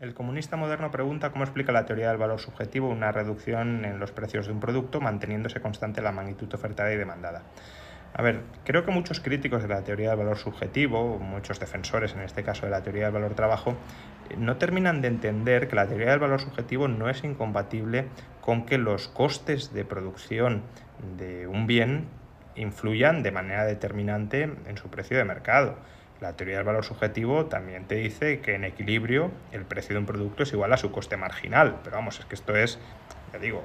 El comunista moderno pregunta cómo explica la teoría del valor subjetivo una reducción en los precios de un producto manteniéndose constante la magnitud ofertada y demandada. A ver, creo que muchos críticos de la teoría del valor subjetivo, muchos defensores en este caso de la teoría del valor trabajo, eh, no terminan de entender que la teoría del valor subjetivo no es incompatible con que los costes de producción de un bien influyan de manera determinante en su precio de mercado. La teoría del valor subjetivo también te dice que en equilibrio el precio de un producto es igual a su coste marginal. Pero vamos, es que esto es, ya digo,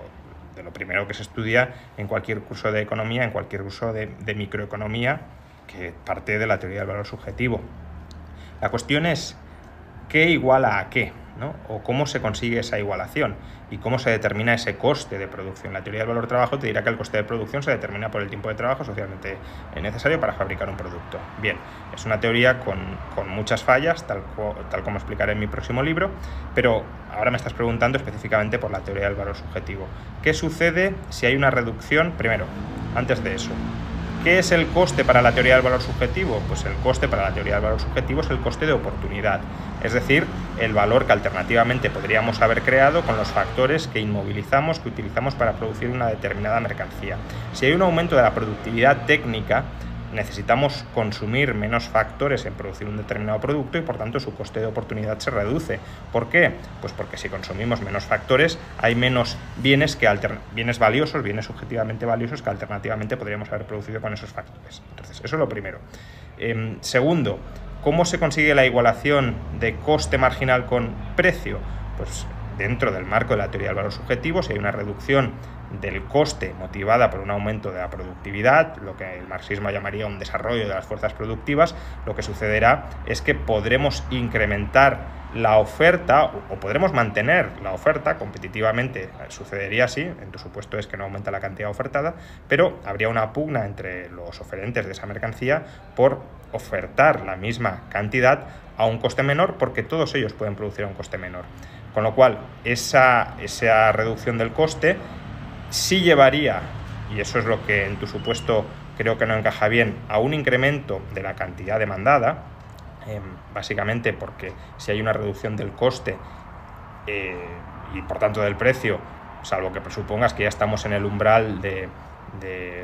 de lo primero que se estudia en cualquier curso de economía, en cualquier curso de, microeconomía, que parte de la teoría del valor subjetivo. La cuestión es qué iguala a qué, ¿no? o cómo se consigue esa igualación y cómo se determina ese coste de producción. La teoría del valor trabajo te dirá que el coste de producción se determina por el tiempo de trabajo socialmente necesario para fabricar un producto. Bien, es una teoría con, con muchas fallas, tal, tal como explicaré en mi próximo libro, pero ahora me estás preguntando específicamente por la teoría del valor subjetivo. ¿Qué sucede si hay una reducción? Primero, antes de eso, ¿Qué es el coste para la teoría del valor subjetivo? Pues el coste para la teoría del valor subjetivo es el coste de oportunidad, es decir, el valor que alternativamente podríamos haber creado con los factores que inmovilizamos, que utilizamos para producir una determinada mercancía. Si hay un aumento de la productividad técnica, necesitamos consumir menos factores en producir un determinado producto y por tanto su coste de oportunidad se reduce. ¿Por qué? Pues porque si consumimos menos factores hay menos bienes, que bienes valiosos, bienes subjetivamente valiosos que alternativamente podríamos haber producido con esos factores. Entonces, eso es lo primero. Em, segundo, ¿cómo se consigue la igualación de coste marginal con precio? Pues dentro del marco de la teoría del valor subjetivo, si hay una reducción del coste motivada por un aumento de la productividad, lo que el marxismo llamaría un desarrollo de las fuerzas productivas, lo que sucederá es que podremos incrementar la oferta o podremos mantener la oferta competitivamente. Sucedería así, en tu supuesto es que no aumenta la cantidad ofertada, pero habría una pugna entre los oferentes de esa mercancía por ofertar la misma cantidad a un coste menor porque todos ellos pueden producir a un coste menor. Con lo cual, esa, esa reducción del coste sí llevaría, y eso es lo que en tu supuesto creo que no encaja bien, a un incremento de la cantidad demandada, em, básicamente porque si hay una reducción del coste eh, y por tanto del precio, salvo que presupongas que ya estamos en el umbral de,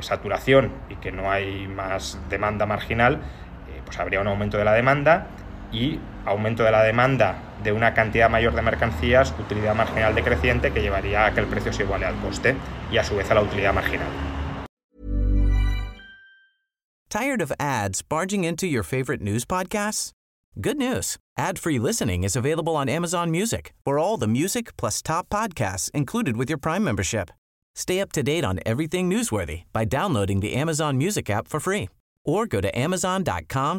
saturación y que no hay más demanda marginal, eh, pues habría un aumento de la demanda y aumento de la demanda de una cantidad mayor de mercancías, utilidad marginal decreciente que llevaría a que el precio se iguale al coste y a su vez a la utilidad marginal. Tired of ads barging into your favorite news podcasts? Good news. Ad-free listening is available on Amazon Music for all the music plus top podcasts included with your Prime membership. Stay up to date on everything newsworthy by downloading the Amazon Music app for free or go to amazon.com